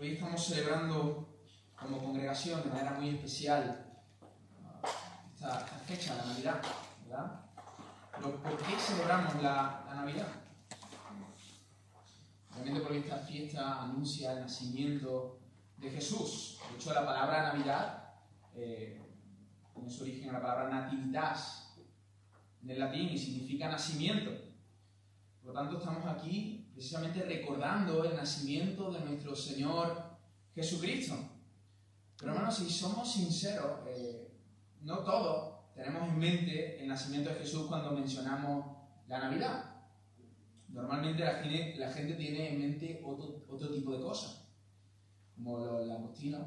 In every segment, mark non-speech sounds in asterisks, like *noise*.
Hoy estamos celebrando como congregación de manera muy especial esta, fecha, la Navidad, ¿verdad? Pero ¿por qué celebramos la, Navidad? Obviamente porque esta fiesta anuncia el nacimiento de Jesús. De hecho, la palabra Navidad eh, tiene su origen en la palabra nativitas en el latín y significa nacimiento. Por lo tanto, estamos aquí precisamente recordando el nacimiento de nuestro Señor Jesucristo. Pero hermanos, si somos sinceros, eh, no todos tenemos en mente el nacimiento de Jesús cuando mencionamos la Navidad. Normalmente la gente, tiene en mente otro, otro tipo de cosas, como los langostinos,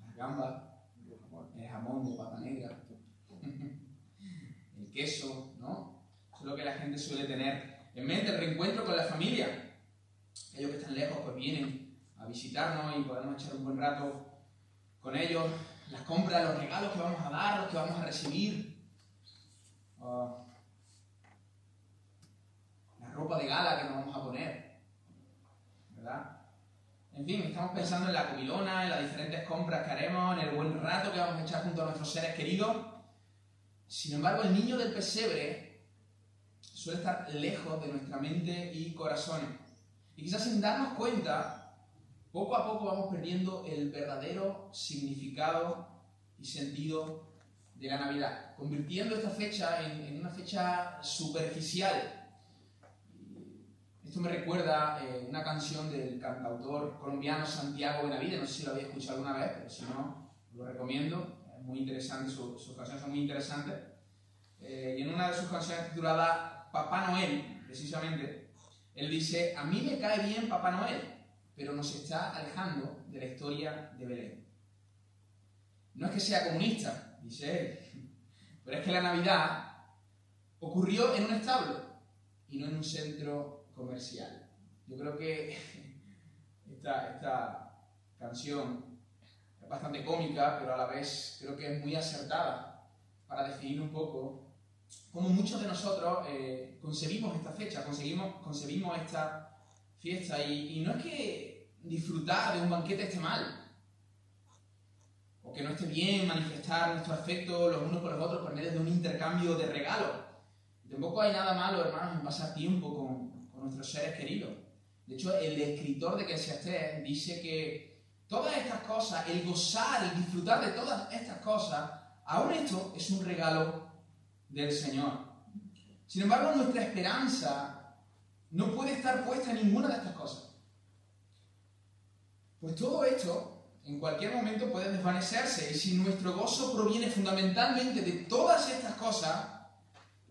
las gambas, el jamón de pata negra, *laughs* el queso, ¿no? Eso es lo que la gente suele tener en mente el reencuentro con la familia. Aquellos que están lejos pues vienen a visitarnos y podemos echar un buen rato con ellos. Las compras, los regalos que vamos a dar, los que vamos a recibir. Ah, la ropa de gala que nos vamos a poner. ¿Verdad? En fin, estamos pensando en la comilona, en las diferentes compras que haremos, en el buen rato que vamos a echar junto a nuestros seres queridos. Sin embargo, el niño del pesebre suele estar lejos de nuestra mente y corazones. Y quizás sin darnos cuenta, poco a poco vamos perdiendo el verdadero significado y sentido de la Navidad, convirtiendo esta fecha en, una fecha superficial. Esto me recuerda eh, una canción del cantautor colombiano Santiago Benavides, no sé si lo había escuchado alguna vez, pero si no, lo recomiendo, es muy interesante, sus canciones son muy interesantes. Eh, y en una de sus canciones titulada Papá Noel, precisamente, él dice, a mí me cae bien Papá Noel, pero nos está alejando de la historia de Belén. No es que sea comunista, dice él, *laughs* pero es que la Navidad ocurrió en un establo y no en un centro comercial. Yo creo que *laughs* esta, esta canción es bastante cómica, pero a la vez creo que es muy acertada para definir un poco como muchos de nosotros eh, concebimos esta fecha, concebimos, concebimos esta fiesta. Y, no es que disfrutar de un banquete esté mal, o que no esté bien manifestar nuestro afecto los unos por los otros por medio de un intercambio de regalos. Tampoco hay nada malo, hermanos, en pasar tiempo con, con nuestros seres queridos. De hecho, el escritor de esté dice que todas estas cosas, el gozar, el disfrutar de todas estas cosas, aún esto es un regalo del Señor. Sin embargo, nuestra esperanza no puede estar puesta en ninguna de estas cosas. Pues todo esto en cualquier momento puede desvanecerse y si nuestro gozo proviene fundamentalmente de todas estas cosas,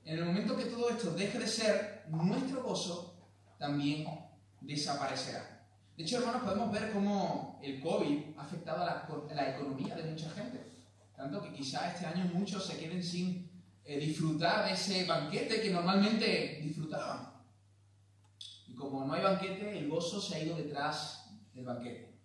en el momento que todo esto deje de ser, nuestro gozo también desaparecerá. De hecho, hermanos, podemos ver cómo el COVID ha afectado a la, economía de mucha gente. Tanto que quizá este año muchos se queden sin eh, disfrutar de ese banquete que normalmente disfrutaban. Y como no hay banquete, el gozo se ha ido detrás del banquete.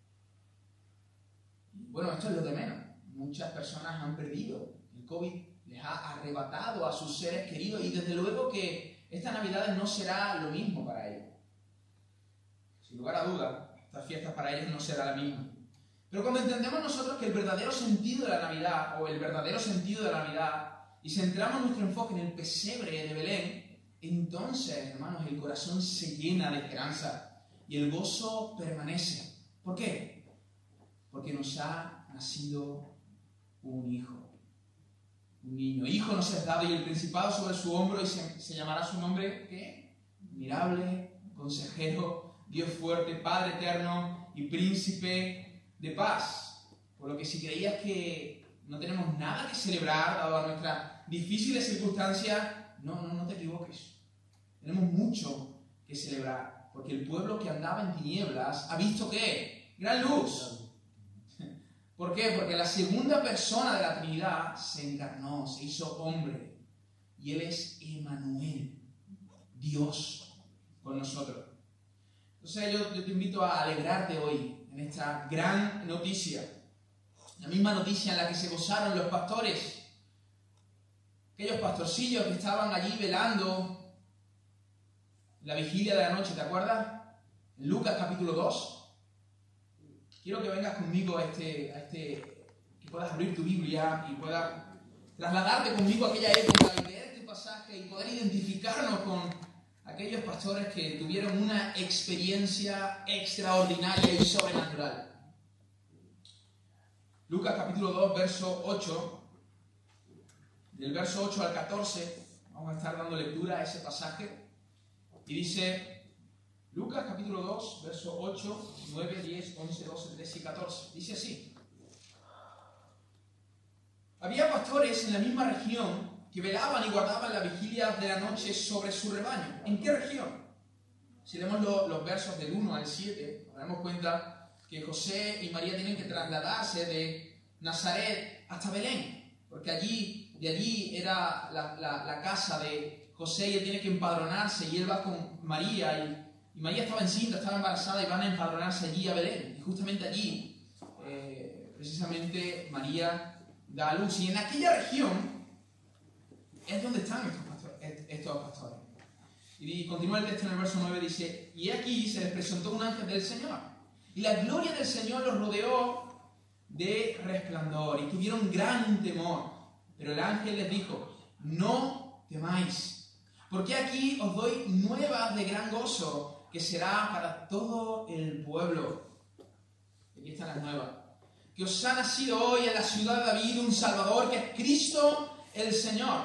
bueno, esto es lo de menos. Muchas personas han perdido. El COVID les ha arrebatado a sus seres queridos y desde luego que esta Navidad no será lo mismo para ellos. Sin lugar a dudas, estas fiestas para ellos no será la misma. Pero cuando entendemos nosotros que el verdadero sentido de la Navidad o el verdadero sentido de la Navidad y centramos nuestro enfoque en el pesebre de Belén, entonces, hermanos, el corazón se llena de esperanza y el gozo permanece. ¿Por qué? Porque nos ha nacido un hijo, un niño. Hijo nos es dado y el principado sobre su hombro y se, llamará su nombre, ¿qué? Admirable, consejero, Dios fuerte, Padre eterno y príncipe de paz. Por lo que si creías que no tenemos nada que celebrar dado a nuestra difícil circunstancia, no, no, no te equivoques. Tenemos mucho que celebrar, porque el pueblo que andaba en tinieblas ha visto qué? Gran luz. ¿Por qué? Porque la segunda persona de la Trinidad se encarnó, se hizo hombre. Y Él es Emanuel, Dios con nosotros. Entonces yo te invito a alegrarte hoy en esta gran noticia la misma noticia en la que se gozaron los pastores, aquellos pastorcillos que estaban allí velando la vigilia de la noche, ¿te acuerdas? En Lucas capítulo 2, quiero que vengas conmigo a este, a este, que puedas abrir tu Biblia y puedas trasladarte conmigo a aquella época y leer este pasaje y poder identificarnos con aquellos pastores que tuvieron una experiencia extraordinaria y sobrenatural. Lucas capítulo 2, verso 8, del verso 8 al 14, vamos a estar dando lectura a ese pasaje, y dice, Lucas capítulo 2, verso 8, 9, 10, 11, 12, 13 y 14, dice así, había pastores en la misma región que velaban y guardaban la vigilia de la noche sobre su rebaño. ¿En qué región? Si leemos los versos del 1 al 7, nos daremos cuenta que José y María tienen que trasladarse de Nazaret hasta Belén, porque allí, de allí era la, casa de José y él tiene que empadronarse y él va con María y, María estaba encinta, estaba embarazada y van a empadronarse allí a Belén. Y justamente allí, eh, precisamente, María da a luz. Y en aquella región es donde están estos pastores. Estos pastores. Y continúa el texto en el verso 9, dice, y aquí se les presentó un ángel del Señor y la gloria del Señor los rodeó de resplandor y tuvieron gran temor. Pero el ángel les dijo, no temáis, porque aquí os doy nuevas de gran gozo, que será para todo el pueblo. Aquí están las nuevas. Que os ha nacido hoy en la ciudad de David un Salvador, que es Cristo el Señor.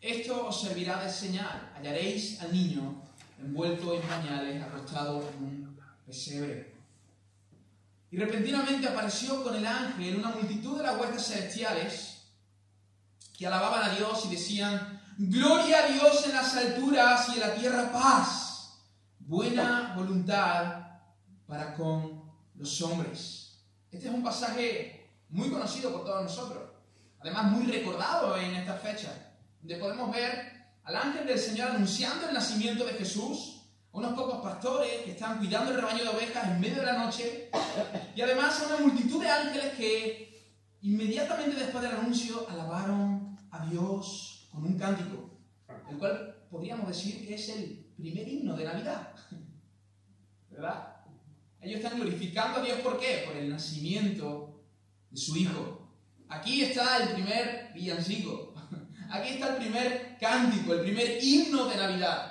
Esto os servirá de señal. Hallaréis al niño envuelto en pañales, acostado en un pesebre. Y repentinamente apareció con el ángel una multitud de las huestes celestiales que alababan a Dios y decían, Gloria a Dios en las alturas y en la tierra paz, buena voluntad para con los hombres. Este es un pasaje muy conocido por todos nosotros, además muy recordado en esta fecha, donde podemos ver al ángel del Señor anunciando el nacimiento de Jesús, unos pocos pastores que están cuidando el rebaño de ovejas en medio de la noche, y además a una multitud de ángeles que inmediatamente después del anuncio alabaron a Dios con un cántico, el cual podríamos decir que es el primer himno de Navidad. ¿Verdad? Ellos están glorificando a Dios ¿por qué? Por el nacimiento de su Hijo. Aquí está el primer villancico. Aquí está el primer cántico, el primer himno de Navidad.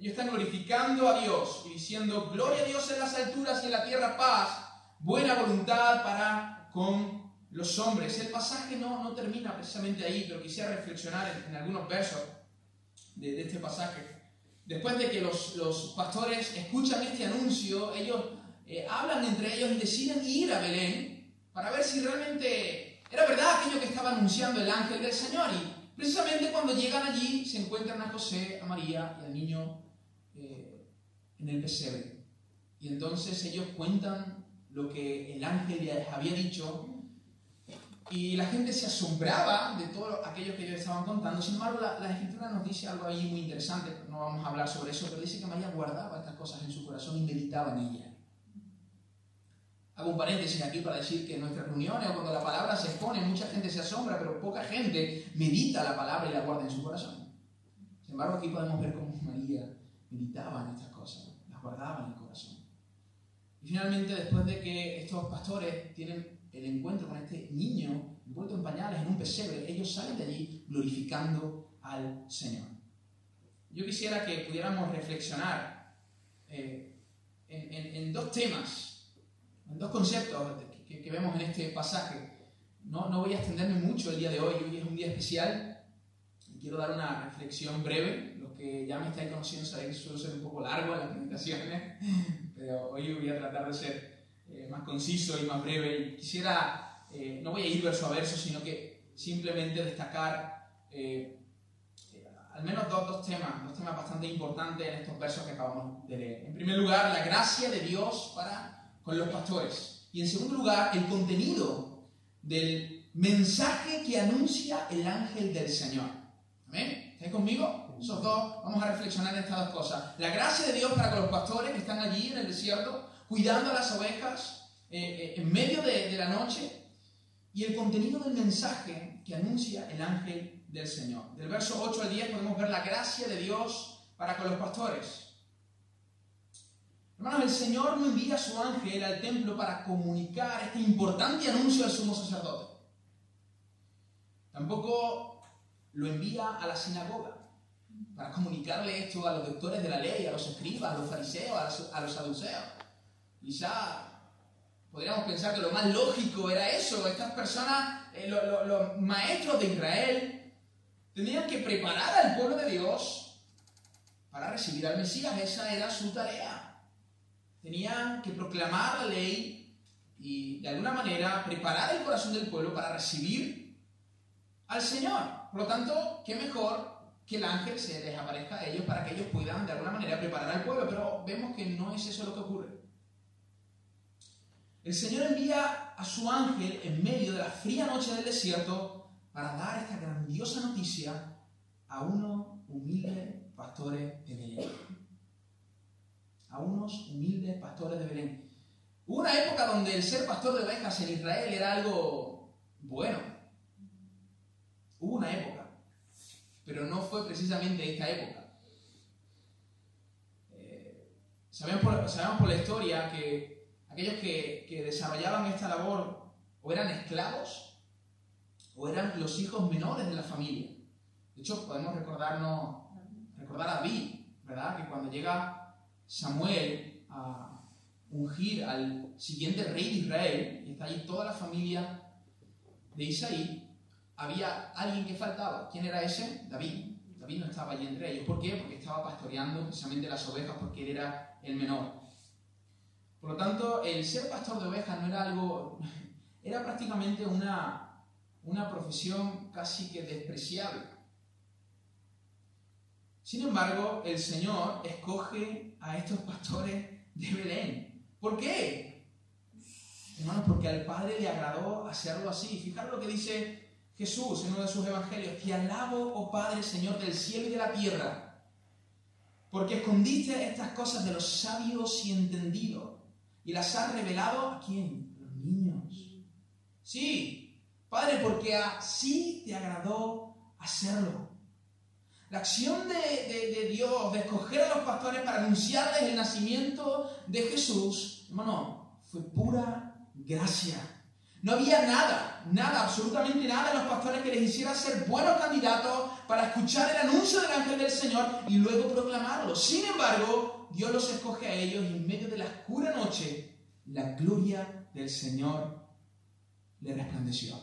Ellos están glorificando a Dios y diciendo, gloria a Dios en las alturas y en la tierra paz, buena voluntad para con los hombres. El pasaje no, no termina precisamente ahí, pero quisiera reflexionar en, algunos versos de, este pasaje. Después de que los, los pastores escuchan este anuncio, ellos eh, hablan entre ellos y deciden ir a Belén para ver si realmente era verdad aquello que estaba anunciando el ángel del Señor. Y precisamente cuando llegan allí se encuentran a José, a María y al niño en el pesebre. Y entonces ellos cuentan lo que el ángel les había dicho y la gente se asombraba de todo aquello que ellos estaban contando. Sin embargo, la, escritura nos dice algo ahí muy interesante, no vamos a hablar sobre eso, pero dice que María guardaba estas cosas en su corazón y meditaba en ellas. Hago un paréntesis aquí para decir que en nuestras reuniones o cuando la palabra se expone, mucha gente se asombra, pero poca gente medita la palabra y la guarda en su corazón. Sin embargo, aquí podemos ver cómo María meditaba en estas cosas guardaba en el corazón. Y finalmente, después de que estos pastores tienen el encuentro con este niño envuelto en pañales en un pesebre, ellos salen de allí glorificando al Señor. Yo quisiera que pudiéramos reflexionar eh, en, dos temas, en dos conceptos que, vemos en este pasaje. No, no voy a extenderme mucho el día de hoy, hoy es un día especial quiero dar una reflexión breve que ya me estáis conociendo sabéis que suelo ser un poco largo en las presentaciones, pero hoy voy a tratar de ser eh, más conciso y más breve. Y quisiera, eh, no voy a ir verso a verso, sino que simplemente destacar eh, al menos dos, dos, temas, dos temas bastante importantes en estos versos que acabamos de leer. En primer lugar, la gracia de Dios para con los pastores. Y en segundo lugar, el contenido del mensaje que anuncia el ángel del Señor. ¿Amén? ¿Estáis conmigo? Esos dos, vamos a reflexionar en estas dos cosas. La gracia de Dios para con los pastores que están allí en el desierto, cuidando a las ovejas eh, eh, en medio de, de la noche, y el contenido del mensaje que anuncia el ángel del Señor. Del verso 8 al 10 podemos ver la gracia de Dios para con los pastores. Hermanos, el Señor no envía a su ángel al templo para comunicar este importante anuncio al sumo sacerdote. Tampoco lo envía a la sinagoga para comunicarle esto a los doctores de la ley, a los escribas, a los fariseos, a los, saduceos. Quizá podríamos pensar que lo más lógico era eso. Estas personas, eh, los maestros de Israel, tendrían que preparar al pueblo de Dios para recibir al Mesías. Esa era su tarea. Tenían que proclamar la ley y de alguna manera preparar el corazón del pueblo para recibir al Señor. Por lo tanto, qué mejor que el ángel se les aparezca a ellos para que ellos puedan de alguna manera preparar al pueblo, pero vemos que no es eso lo que ocurre. El Señor envía a su ángel en medio de la fría noche del desierto para dar esta grandiosa noticia a unos humildes pastores de Belén. A unos humildes pastores de Belén. Hubo una época donde el ser pastor de ovejas en Israel era algo bueno. Hubo una época pero no fue precisamente esta época. Eh, sabemos, por, la historia que aquellos que, desarrollaban esta labor o eran esclavos o eran los hijos menores de la familia. De hecho, podemos recordarnos, recordar a David, ¿verdad? Que cuando llega Samuel a ungir al siguiente rey de Israel, y está allí toda la familia de Isaí, había alguien que faltaba. ¿Quién era ese? David. David no estaba allí entre ellos. ¿Por qué? Porque estaba pastoreando precisamente las ovejas porque él era el menor. Por lo tanto, el ser pastor de ovejas no era algo, *laughs* era prácticamente una, una profesión casi que despreciable. Sin embargo, el Señor escoge a estos pastores de Belén. ¿Por qué? Hermanos, porque al Padre le agradó hacerlo así. Fijaros lo que dice Jesús en uno de sus evangelios, te alabo, oh Padre, Señor del cielo y de la tierra, porque escondiste estas cosas de los sabios y entendidos y las has revelado a quién? A los niños. Sí, Padre, porque así te agradó hacerlo. La acción de, de, Dios de escoger a los pastores para anunciarles el nacimiento de Jesús, hermano, fue pura gracia. No había nada, nada, absolutamente nada en los pastores que les hiciera ser buenos candidatos para escuchar el anuncio del ángel del Señor y luego proclamarlo. Sin embargo, Dios los escoge a ellos y en medio de la oscura noche, la gloria del Señor le resplandeció.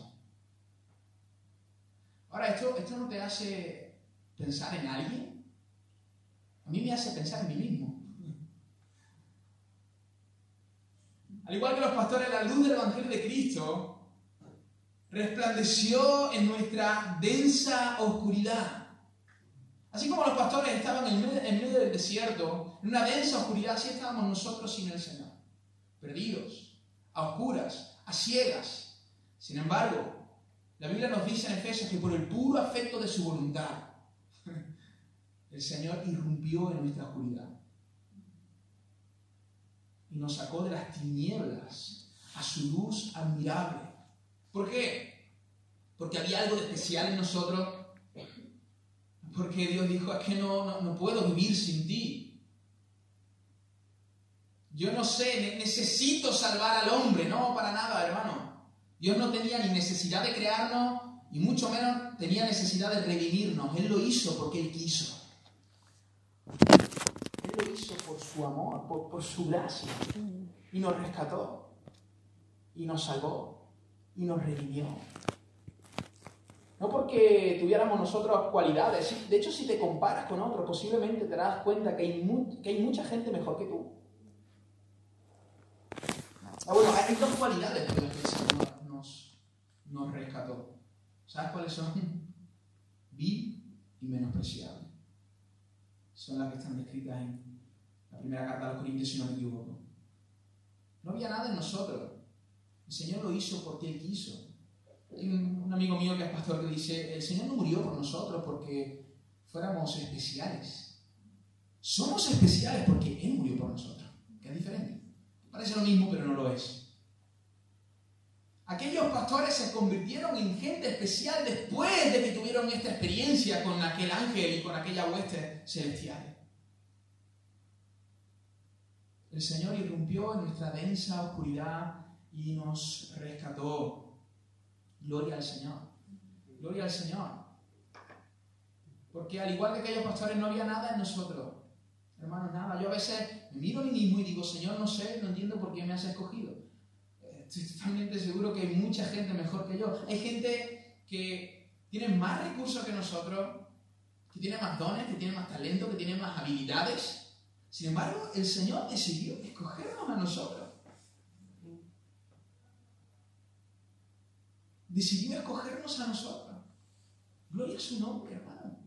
Ahora, ¿esto, esto no te hace pensar en alguien? A mí me hace pensar en mí mismo. Al igual que los pastores, la luz del Evangelio de Cristo resplandeció en nuestra densa oscuridad. Así como los pastores estaban en medio, del desierto, en una densa oscuridad, así estábamos nosotros sin el Señor, perdidos, a oscuras, a ciegas. Sin embargo, la Biblia nos dice en Efesios que por el puro afecto de su voluntad, *laughs* el Señor irrumpió en nuestra oscuridad y nos sacó de las tinieblas a su luz admirable. ¿Por qué? Porque había algo de especial en nosotros. Porque Dios dijo, es que no, no, puedo vivir sin ti. Yo no sé, necesito salvar al hombre. No, para nada, hermano. Dios no tenía ni necesidad de crearnos y mucho menos tenía necesidad de redimirnos. Él lo hizo porque Él quiso hizo por su amor, por, su gracia. Y nos rescató. Y nos salvó. Y nos redimió. No porque tuviéramos nosotros cualidades. De hecho, si te comparas con otros, posiblemente te das cuenta que hay, que hay mucha gente mejor que tú. Ah, bueno, hay dos cualidades por las que el Señor nos, nos rescató. ¿Sabes cuáles son? *laughs* Vi y menospreciable son las que están descritas en primera carta a los Corintios, si no me equivoco. No había nada en nosotros. El Señor lo hizo porque Él quiso. Hay un, amigo mío que es pastor que dice, el Señor no murió por nosotros porque fuéramos especiales. Somos especiales porque Él murió por nosotros, que es diferente. Parece lo mismo, pero no lo es. Aquellos pastores se convirtieron en gente especial después de que tuvieron esta experiencia con aquel ángel y con aquella hueste celestial. El Señor irrumpió en nuestra densa oscuridad y nos rescató. Gloria al Señor. Gloria al Señor. Porque al igual que aquellos pastores no había nada en nosotros. Hermanos, nada. Yo a veces me miro a mí mismo y digo, Señor, no sé, no entiendo por qué me has escogido. Estoy *laughs* totalmente seguro que hay mucha gente mejor que yo. Hay gente que tiene más recursos que nosotros, que tiene más dones, que tiene más talento, que tiene más habilidades. Sin embargo, el Señor decidió escogernos a nosotros. Decidió escogernos a nosotros. Gloria a su nombre, hermano.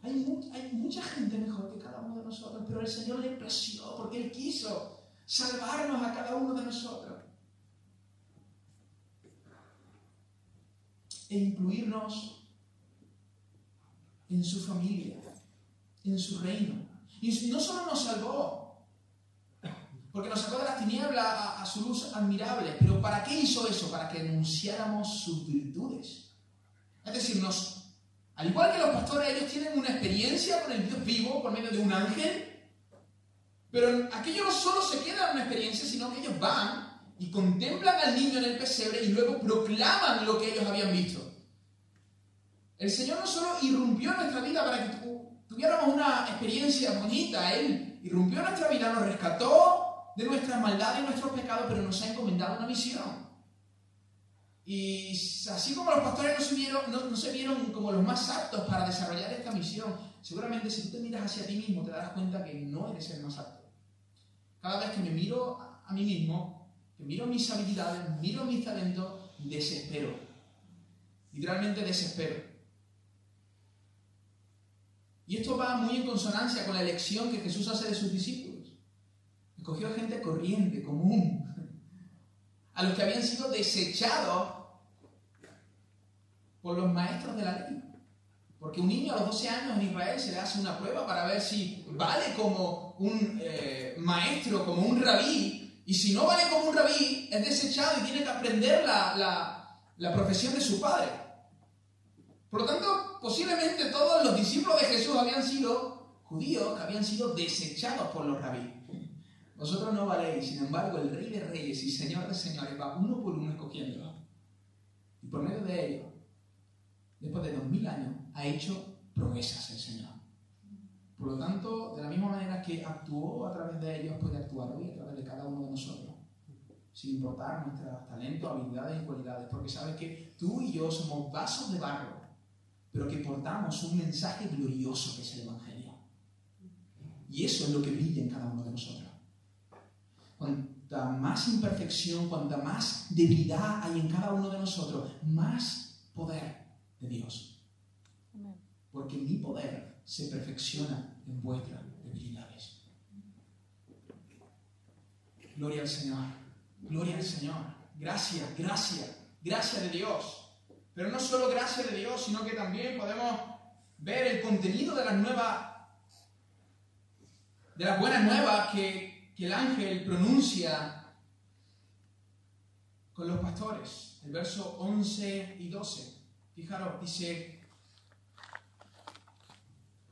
Hay, mucha gente mejor que cada uno de nosotros, pero el Señor le plació porque Él quiso salvarnos a cada uno de nosotros. E incluirnos en su familia, en su reino. Y no solo nos salvó, porque nos sacó de las tinieblas a, su luz admirable, pero ¿para qué hizo eso? Para que anunciáramos sus virtudes. Es decir, nos, al igual que los pastores, ellos tienen una experiencia con el Dios vivo por medio de un ángel, pero aquello no solo se queda en una experiencia, sino que ellos van y contemplan al niño en el pesebre y luego proclaman lo que ellos habían visto. El Señor no solo irrumpió en nuestra vida para que tuviéramos una experiencia bonita, Él irrumpió en nuestra vida, nos rescató de nuestras maldades y nuestros pecados, pero nos ha encomendado una misión. Y así como los pastores no se, vieron, como los más aptos para desarrollar esta misión, seguramente si tú te miras hacia ti mismo te darás cuenta que no eres el más apto. Cada vez que me miro a mí mismo, que miro mis habilidades, miro mis talentos, desespero. Literalmente desespero. Y esto va muy en consonancia con la elección que Jesús hace de sus discípulos. Escogió gente corriente, común, a los que habían sido desechados por los maestros de la ley. Porque un niño a los 12 años en Israel se le hace una prueba para ver si vale como un eh, maestro, como un rabí, y si no vale como un rabí, es desechado y tiene que aprender la, la profesión de su padre. Por lo tanto, posiblemente todos los discípulos de Jesús habían sido judíos, que habían sido desechados por los rabíes. Vosotros no valéis, sin embargo, el Rey de Reyes y Señor de Señores va uno por uno escogiendo. Y por medio de ello, después de dos mil años, ha hecho promesas el Señor. Por lo tanto, de la misma manera que actuó a través de ellos, puede actuar hoy a través de cada uno de nosotros. Sin importar nuestros talentos, habilidades y cualidades. Porque sabes que tú y yo somos vasos de barro, pero que portamos un mensaje glorioso que es el Evangelio. Y eso es lo que brilla en cada uno de nosotros cuanta más imperfección, cuanta más debilidad hay en cada uno de nosotros, más poder de Dios. Porque mi poder se perfecciona en vuestras debilidades. Gloria al Señor. Gloria al Señor. Gracias, gracias, gracias de Dios. Pero no solo gracias de Dios, sino que también podemos ver el contenido de las nuevas, de las buenas nuevas que, el ángel pronuncia con los pastores. El verso 11 y 12. Fijaros, dice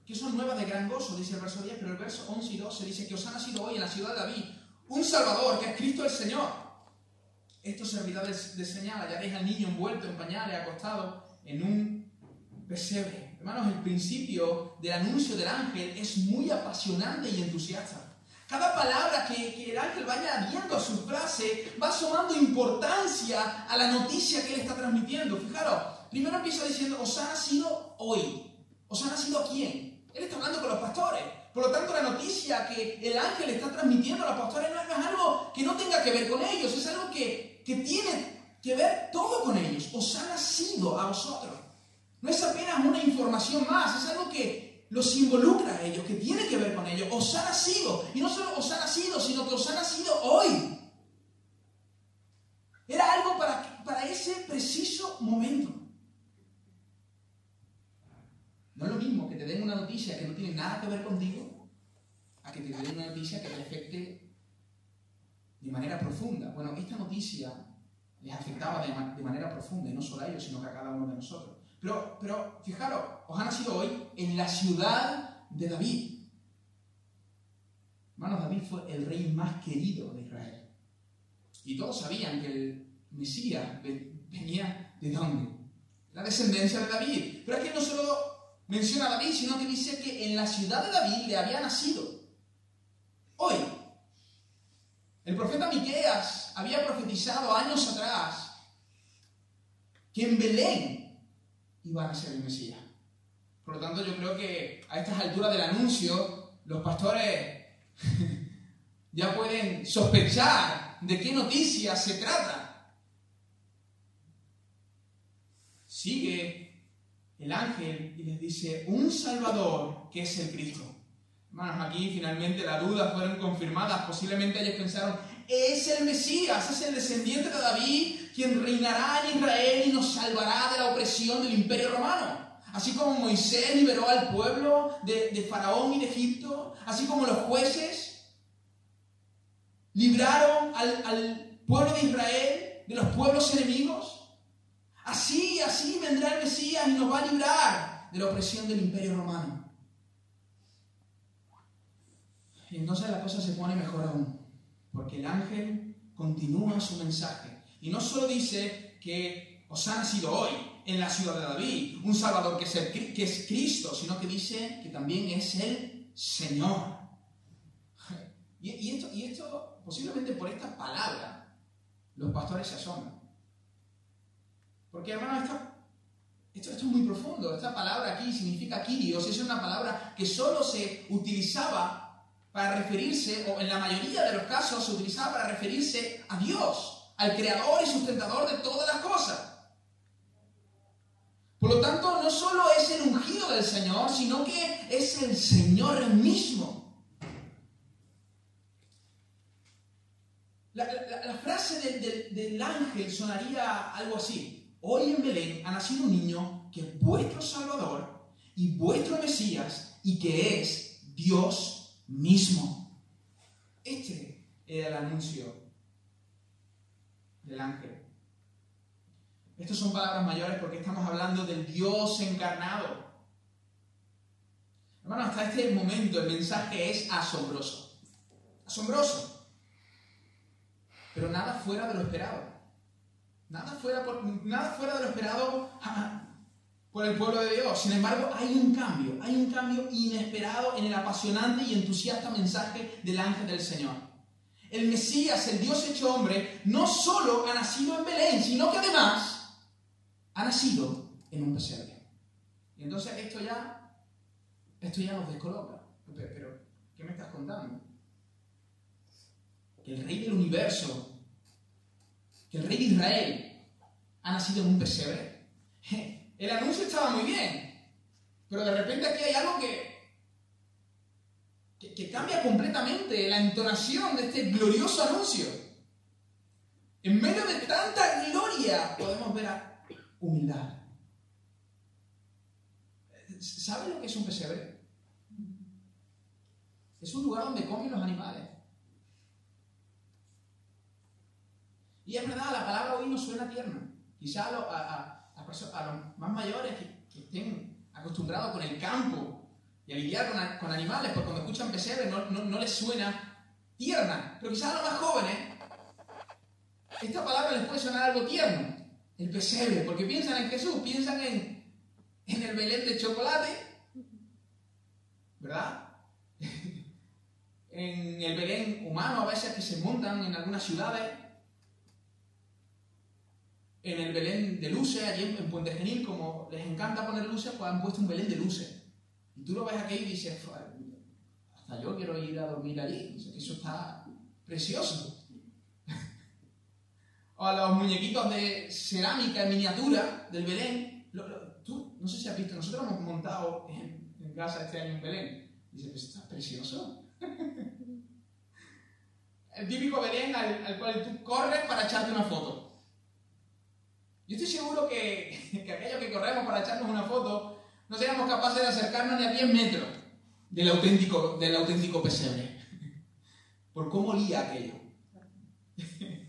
que son nuevas de gran gozo, dice el verso 10, pero el verso 11 y 12 dice que os ha nacido hoy en la ciudad de David un Salvador, que es Cristo el Señor. Esto servirá de, señal. Hallaréis al niño envuelto en pañales, acostado en un pesebre. Hermanos, el principio del anuncio del ángel es muy apasionante y entusiasta. Cada palabra que, el ángel vaya añadiendo a su frase va sumando importancia a la noticia que él está transmitiendo. Fijaros, primero empieza diciendo, os ha nacido hoy. ¿Os ha nacido a quién? Él está hablando con los pastores. Por lo tanto, la noticia que el ángel está transmitiendo a los pastores no, es algo que no tenga que ver con ellos, es algo que, que tiene que ver todo con ellos. Os ha nacido a vosotros. No es apenas una información más, es algo que los involucra a ellos, que tiene que ver con ellos. Os ha nacido, y no solo os ha nacido, sino que os ha nacido hoy. Era algo para, para ese preciso momento. No es lo mismo que te den una noticia que no tiene nada que ver contigo, a que te den una noticia que te afecte de manera profunda. Bueno, esta noticia les afectaba de, de manera profunda, y no solo a ellos, sino que a cada uno de nosotros. Pero, pero fijaros, os ha nacido hoy en la ciudad de David. Hermanos, David fue el rey más querido de Israel. Y todos sabían que el Mesías venía de dónde? La descendencia de David. Pero aquí no solo menciona a David, sino que dice que en la ciudad de David le había nacido. Hoy, el profeta Miqueas había profetizado años atrás que en Belén iba a nacer el Mesías. Por lo tanto, yo creo que a estas alturas del anuncio, los pastores *laughs* ya pueden sospechar de qué noticia se trata. Sigue el ángel y les dice, un Salvador que es el Cristo. Hermanos, aquí finalmente las dudas fueron confirmadas. Posiblemente ellos pensaron, es el Mesías, es el descendiente de David, quien reinará en Israel y nos salvará de la opresión del imperio romano. Así como Moisés liberó al pueblo de, Faraón y de Egipto, así como los jueces libraron al, al pueblo de Israel de los pueblos enemigos. Así, así vendrá el Mesías y nos va a librar de la opresión del imperio romano. Y entonces la cosa se pone mejor aún, porque el ángel continúa su mensaje. Y no solo dice que os ha nacido hoy en la ciudad de David un Salvador que es, que es Cristo, sino que dice que también es el Señor. Y, esto, y esto, posiblemente por esta palabra, los pastores se asombran. Porque hermano, esto, esto, es muy profundo. Esta palabra aquí significa Kyrios, es una palabra que solo se utilizaba para referirse, o en la mayoría de los casos se utilizaba para referirse a Dios, al creador y sustentador de todas las cosas. Por lo tanto, no solo es el ungido del Señor, sino que es el Señor mismo. La, frase del ángel sonaría algo así. Hoy en Belén ha nacido un niño que es vuestro Salvador y vuestro Mesías y que es Dios mismo. Este era el anuncio del ángel. Estas son palabras mayores porque estamos hablando del Dios encarnado. Hermano, hasta este momento el mensaje es asombroso. Asombroso. Pero nada fuera de lo esperado. Nada fuera, nada fuera de lo esperado por el pueblo de Dios. Sin embargo, hay un cambio, hay un cambio inesperado en el apasionante y entusiasta mensaje del ángel del Señor. El Mesías, el Dios hecho hombre, no solo ha nacido en Belén, sino que además ha nacido en un pesebre. Y entonces esto ya, esto ya nos descoloca. Pero, ¿qué me estás contando? Que el rey del universo, que el rey de Israel, ha nacido en un pesebre. El anuncio estaba muy bien, pero de repente aquí hay algo que, que, cambia completamente la entonación de este glorioso anuncio. En medio de tanta gloria podemos ver a humildad. ¿Sabe lo que es un pesebre? Es un lugar donde comen los animales. Y es verdad, la palabra hoy no suena tierna. Quizá a, a, los más mayores que, estén acostumbrados con el campo y a lidiar con, animales, porque cuando escuchan pesebre no, no, les suena tierna. Pero quizás a los más jóvenes, esta palabra les puede sonar algo tierno, el pesebre, porque piensan en Jesús, piensan en, en el Belén de chocolate, ¿verdad? *laughs* en el Belén humano a veces que se montan en algunas ciudades en el Belén de luces, allí en Puente Genil, como les encanta poner luces, pues han puesto un Belén de luces. Y tú lo ves aquí y dices, hasta yo quiero ir a dormir allí, eso está precioso. *laughs* o a los muñequitos de cerámica en miniatura del Belén. tú, no sé si has visto, nosotros hemos montado en, casa este año un Belén. Dices, pues está precioso. *laughs* el típico Belén al, al cual tú corres para echarte una foto. Yo estoy seguro que, *laughs* que aquellos que corremos para echarnos una foto no seríamos capaces de acercarnos ni a 10 metros del auténtico, del auténtico pesebre. *laughs* Por cómo olía aquello. *laughs*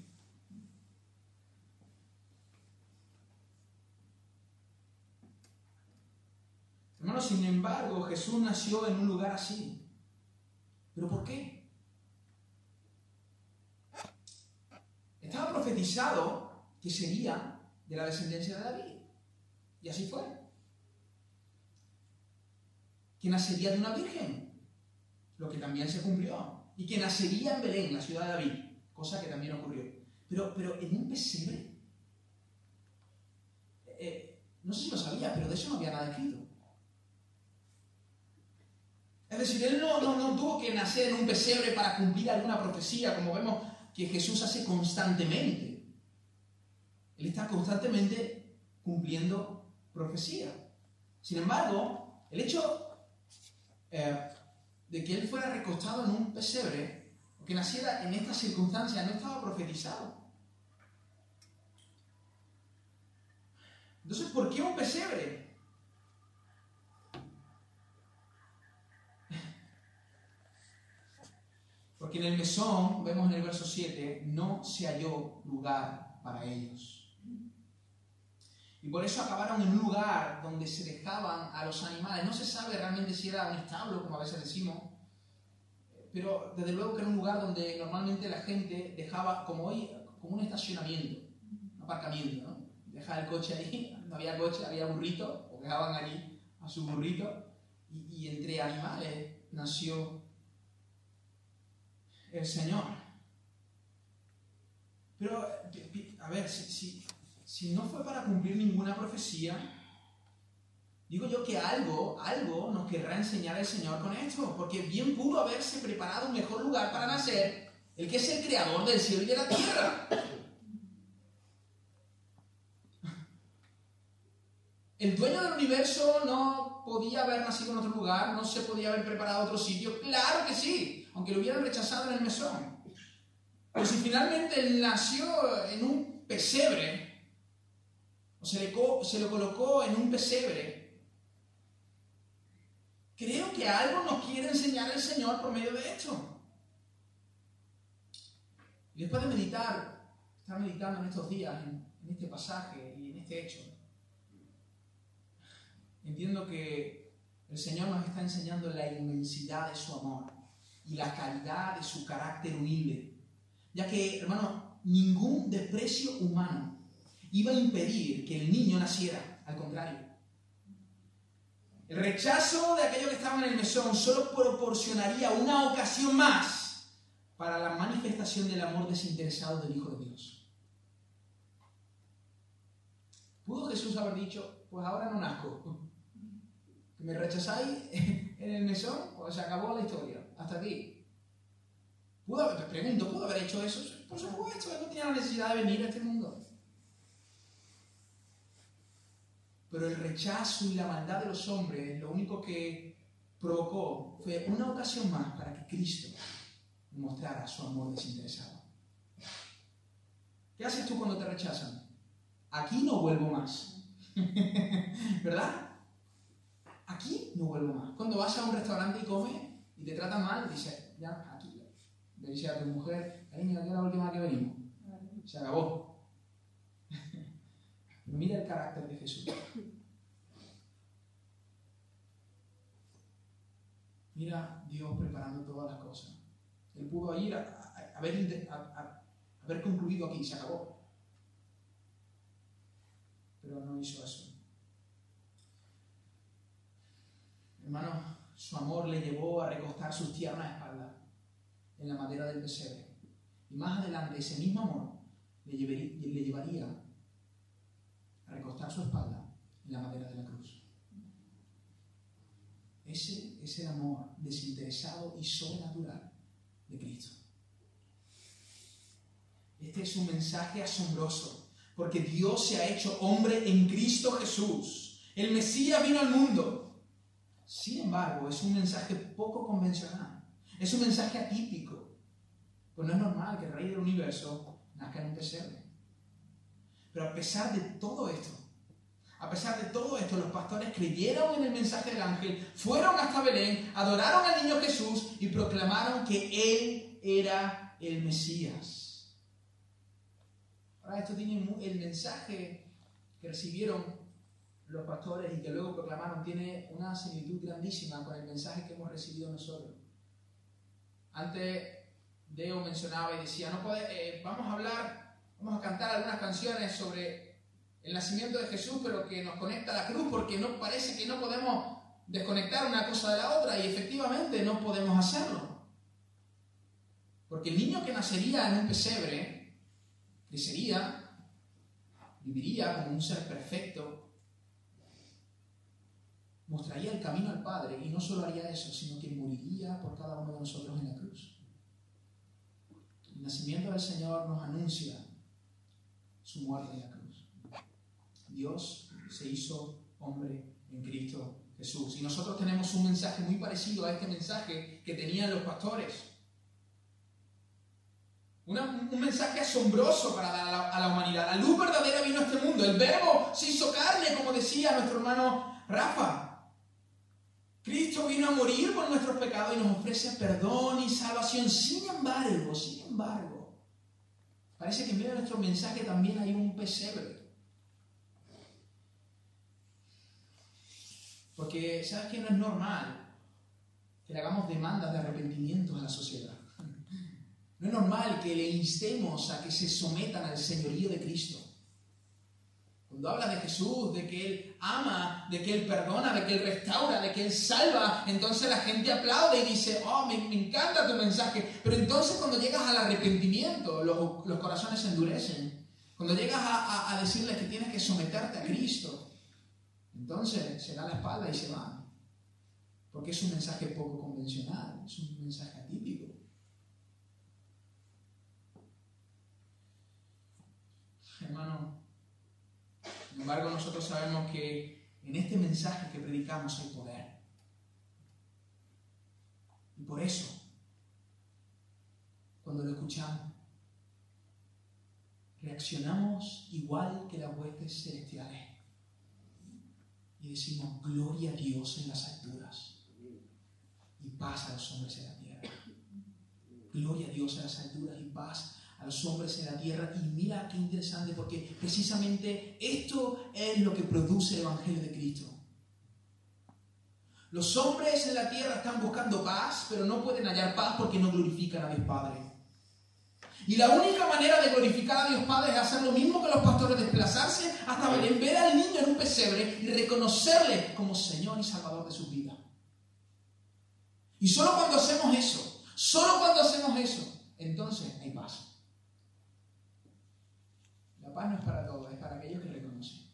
Hermanos, sin embargo, Jesús nació en un lugar así. ¿Pero por qué? Estaba profetizado que sería de la descendencia de David. Y así fue. Que nacería de una virgen, lo que también se cumplió. Y que nacería en Belén, la ciudad de David, cosa que también ocurrió. Pero, pero en un pesebre. Eh, no sé si lo sabía, pero de eso no había nada escrito. Es decir, él no, no, tuvo que nacer en un pesebre para cumplir alguna profecía, como vemos que Jesús hace constantemente. Él está constantemente cumpliendo profecía. Sin embargo, el hecho eh, de que él fuera recostado en un pesebre, o que naciera en estas circunstancias, no estaba profetizado. Entonces, ¿por qué un pesebre? Porque en el mesón, vemos en el verso 7, no se halló lugar para ellos. Y por eso acabaron en un lugar donde se dejaban a los animales. No se sabe realmente si era un establo, como a veces decimos, pero desde luego que era un lugar donde normalmente la gente dejaba, como hoy, como un estacionamiento, un aparcamiento, ¿no? Dejaba el coche ahí, *laughs* no había coche, había burrito, o dejaban allí a su burrito, y, y entre animales nació el Señor. Pero, a ver, si, si, no fue para cumplir ninguna profecía, digo yo que algo, algo nos querrá enseñar el Señor con esto, porque bien pudo haberse preparado un mejor lugar para nacer, el que es el creador del cielo y de la tierra. ¿El dueño del universo no podía haber nacido en otro lugar? ¿No se podía haber preparado otro sitio? Claro que sí, aunque lo hubieran rechazado en el mesón. Pero si finalmente nació en un pesebre, se lo colocó en un pesebre, creo que algo nos quiere enseñar el Señor por medio de esto. Y después de meditar, estar meditando en estos días, en este pasaje y en este hecho, Entiendo que el Señor nos está enseñando la inmensidad de su amor y la calidad de su carácter humilde. Ya que, hermano, ningún desprecio humano iba a impedir que el niño naciera, al contrario. El rechazo de aquellos que estaban en el mesón solo proporcionaría una ocasión más para la manifestación del amor desinteresado del Hijo de Dios. ¿Pudo Jesús haber dicho, pues ahora no nazco? ¿Me rechazáis en el mesón? Pues se acabó la historia. Hasta aquí. ¿Pudo haber, pregunto, ¿pudo haber hecho eso? Por supuesto, él no tenía la necesidad de venir a este mundo. Pero el rechazo y la maldad de los hombres lo único que provocó fue una ocasión más para que Cristo mostrara su amor desinteresado. ¿Qué haces tú cuando te rechazan? Aquí no vuelvo más. *laughs* ¿Verdad? aquí no vuelvo más. Cuando vas a un restaurante y comes y te tratan mal, dices, ya, aquí. Le dices a tu mujer, cariño, aquí es la última que venimos. Se acabó. Mira el carácter de Jesús. Mira Dios preparando todas las cosas. Él pudo ir a, haber, haber concluido aquí, se acabó. Pero no hizo eso. Hermano, su amor le llevó a recostar sus tiernas espaldas en la madera del pesebre. Y más adelante ese mismo amor le, llevaría a recostar su espalda en la madera de la cruz. Ese es el amor desinteresado y sobrenatural de Cristo. Este es un mensaje asombroso, porque Dios se ha hecho hombre en Cristo Jesús. El Mesías vino al mundo sin embargo, es un mensaje poco convencional. Es un mensaje atípico. Pues no es normal que el rey del universo nazca en un pesebre. Pero a pesar de todo esto, a pesar de todo esto, los pastores creyeron en el mensaje del ángel, fueron hasta Belén, adoraron al niño Jesús y proclamaron que Él era el Mesías. Ahora, esto tiene el mensaje que recibieron los pastores y que luego proclamaron tiene una similitud grandísima con el mensaje que hemos recibido nosotros. Antes Deo mencionaba y decía, no puede, eh, vamos a hablar Vamos a cantar algunas canciones sobre el nacimiento de Jesús, pero que nos conecta a la cruz, porque no parece que no podemos desconectar una cosa de la otra, y efectivamente no podemos hacerlo. Porque el niño que nacería en un pesebre crecería, viviría como un ser perfecto, mostraría el camino al Padre y no solo haría eso, sino que moriría por cada uno de nosotros en la cruz. El nacimiento del Señor nos anuncia su muerte en la cruz. Dios se hizo hombre en Cristo Jesús. Y nosotros tenemos un mensaje muy parecido a este mensaje que tenían los pastores un mensaje asombroso para dar a la, humanidad. La luz verdadera vino a este mundo. El verbo se hizo carne, como decía nuestro hermano Rafa. Cristo vino a morir por nuestros pecados y nos ofrece perdón y salvación. Sin embargo, sin embargo, parece que en medio de nuestro mensaje también hay un pesebre. Porque, ¿sabes que no es normal que le hagamos demandas de arrepentimiento a la sociedad? No es normal que le instemos a que se sometan al señorío de Cristo. Cuando habla de Jesús, de que Él ama, de que Él perdona, de que Él restaura, de que Él salva, entonces la gente aplaude y dice, oh, me, encanta tu mensaje. Pero entonces cuando llegas al arrepentimiento, los, corazones se endurecen. Cuando llegas a, a, decirles que tienes que someterte a Cristo, entonces se da la espalda y se va. Porque es un mensaje poco convencional, es un mensaje atípico. hermano. Sin embargo, nosotros sabemos que en este mensaje que predicamos hay poder. Y por eso, cuando lo escuchamos, reaccionamos igual que las huestes celestiales. Y decimos, gloria a Dios en las alturas y paz a los hombres en la tierra. Gloria a Dios en las alturas y paz a los hombres en la tierra. Y mira qué interesante, porque precisamente esto es lo que produce el Evangelio de Cristo. Los hombres en la tierra están buscando paz, pero no pueden hallar paz porque no glorifican a Dios Padre. Y la única manera de glorificar a Dios Padre es hacer lo mismo que los pastores, desplazarse hasta ver al niño en un pesebre y reconocerle como Señor y Salvador de su vida. Y solo cuando hacemos eso, solo cuando hacemos eso, entonces hay paz paz no es para todos, es para aquellos que reconocen.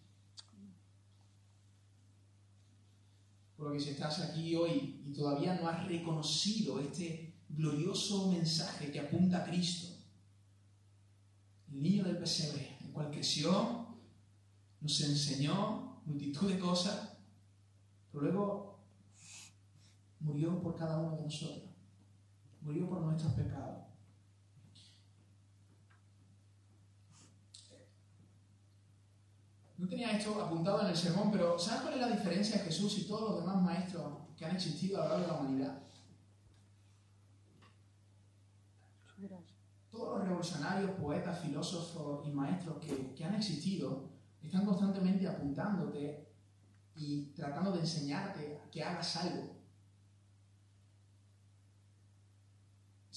Por lo que si estás aquí hoy y todavía no has reconocido este glorioso mensaje que apunta a Cristo, el niño del pesebre, el cual creció, nos enseñó multitud de cosas, pero luego murió por cada uno de nosotros, murió por nuestros pecados. No tenía esto apuntado en el sermón, pero ¿sabes cuál es la diferencia de Jesús y todos los demás maestros que han existido a lo largo de la humanidad? Todos los revolucionarios, poetas, filósofos y maestros que, que han existido están constantemente apuntándote y tratando de enseñarte que hagas algo.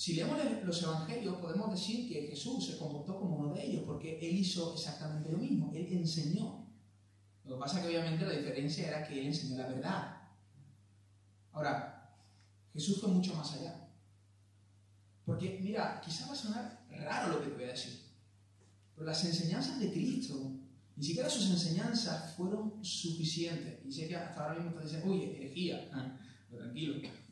Si leemos los evangelios, podemos decir que Jesús se comportó como uno de ellos, porque él hizo exactamente lo mismo, él enseñó. Lo que pasa es que obviamente la diferencia era que él enseñó la verdad. Ahora, Jesús fue mucho más allá. Porque, mira, quizá va a sonar raro lo que te voy a decir, pero las enseñanzas de Cristo, ni siquiera sus enseñanzas fueron suficientes. Y sé que hasta ahora mismo estás diciendo, uy, herejía, ah, *laughs* pero tranquilo.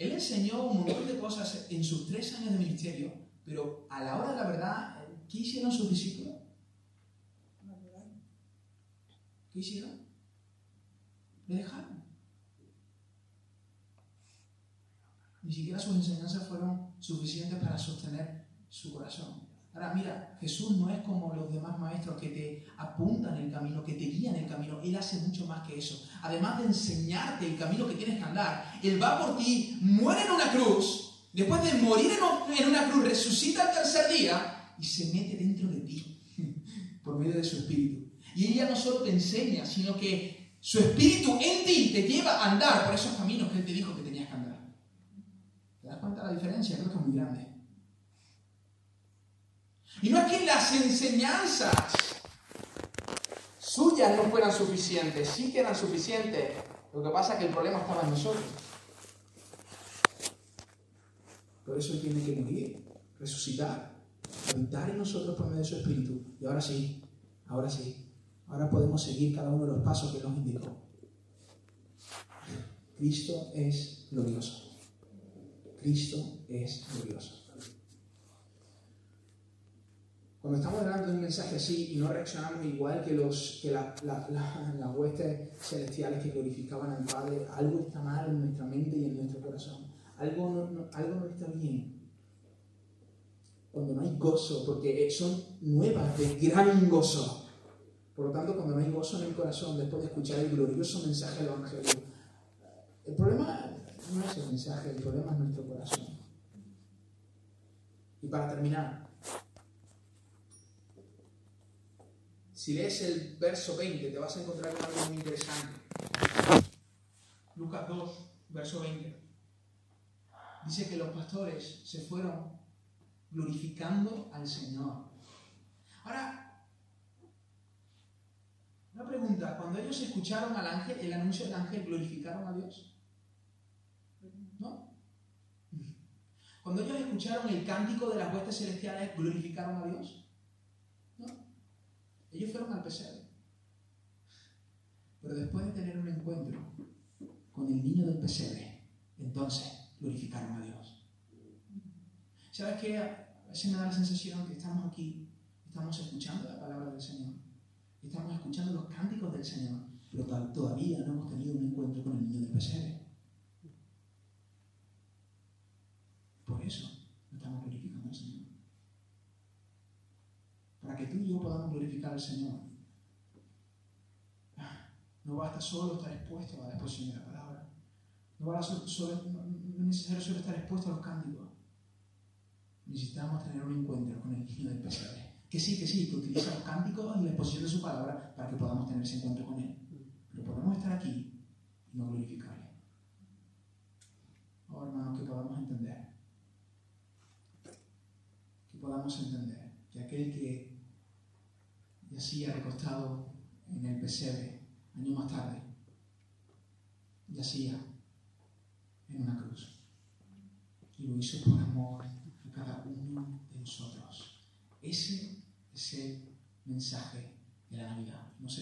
Él enseñó un montón de cosas en sus tres años de ministerio, pero a la hora de la verdad, ¿qué hicieron sus discípulos? ¿Qué hicieron? Le dejaron. Ni siquiera sus enseñanzas fueron suficientes para sostener su corazón. Ahora mira, Jesús no es como los demás maestros que te apuntan el camino, que te guían el camino. Él hace mucho más que eso. Además de enseñarte el camino que tienes que andar, Él va por ti, muere en una cruz, después de morir en una cruz, resucita al tercer día y se mete dentro de ti *laughs* por medio de su espíritu. Y ella no solo te enseña, sino que su espíritu en ti te lleva a andar por esos caminos que Él te dijo que tenías que andar. ¿Te das cuenta la diferencia? Creo que es muy grande. Y no es que las enseñanzas suyas no fueran suficientes, sí que eran suficientes. Lo que pasa es que el problema estaba en nosotros. Por eso tiene que morir, resucitar, habitar en nosotros por medio de su Espíritu. Y ahora sí, ahora sí, ahora podemos seguir cada uno de los pasos que nos indicó. Cristo es glorioso. Cristo es glorioso. Cuando estamos delante de un mensaje así y no reaccionamos igual que, los, que las huestes celestiales que glorificaban al Padre, algo está mal en nuestra mente y en nuestro corazón. Algo no, algo no está bien. Cuando no hay gozo, porque son nuevas de gran gozo. Por lo tanto, cuando no hay gozo en el corazón, después de escuchar el glorioso mensaje del Evangelio, el problema no es el mensaje, el problema es nuestro corazón. Y para terminar, Si lees el verso 20, te vas a encontrar con algo muy interesante. Lucas 2, verso 20. Dice que los pastores se fueron glorificando al Señor. Ahora, una pregunta, cuando ellos escucharon al ángel, el anuncio del ángel, ¿glorificaron a Dios? ¿No? Cuando ellos escucharon el cántico de las huestes celestiales, ¿glorificaron a Dios? Ellos fueron al pesebre. Pero después de tener un encuentro con el niño del pesebre, entonces glorificaron a Dios. ¿Sabes qué? A veces me da la sensación que estamos aquí, estamos escuchando la palabra del Señor, estamos escuchando los cánticos del Señor, pero todavía no hemos tenido un encuentro con el niño del pesebre. Por eso no estamos glorificando al Señor para que tú y yo podamos glorificar al Señor. No basta solo estar expuesto a la exposición de la palabra. No, basta solo, no, es necesario solo estar expuesto a los cánticos. Necesitamos tener un encuentro con el niño del pesebre. Que sí, que sí, que utiliza los cánticos y la exposición de su palabra para que podamos tener ese encuentro con Él. Pero podemos estar aquí y no glorificarle. Oh, hermanos, que podamos entender. Que podamos entender que aquel que yacía recostado en el pesebre, años más tarde, yacía en una cruz. Y lo hizo por amor a cada uno de nosotros. Ese es el mensaje de la Navidad. No sé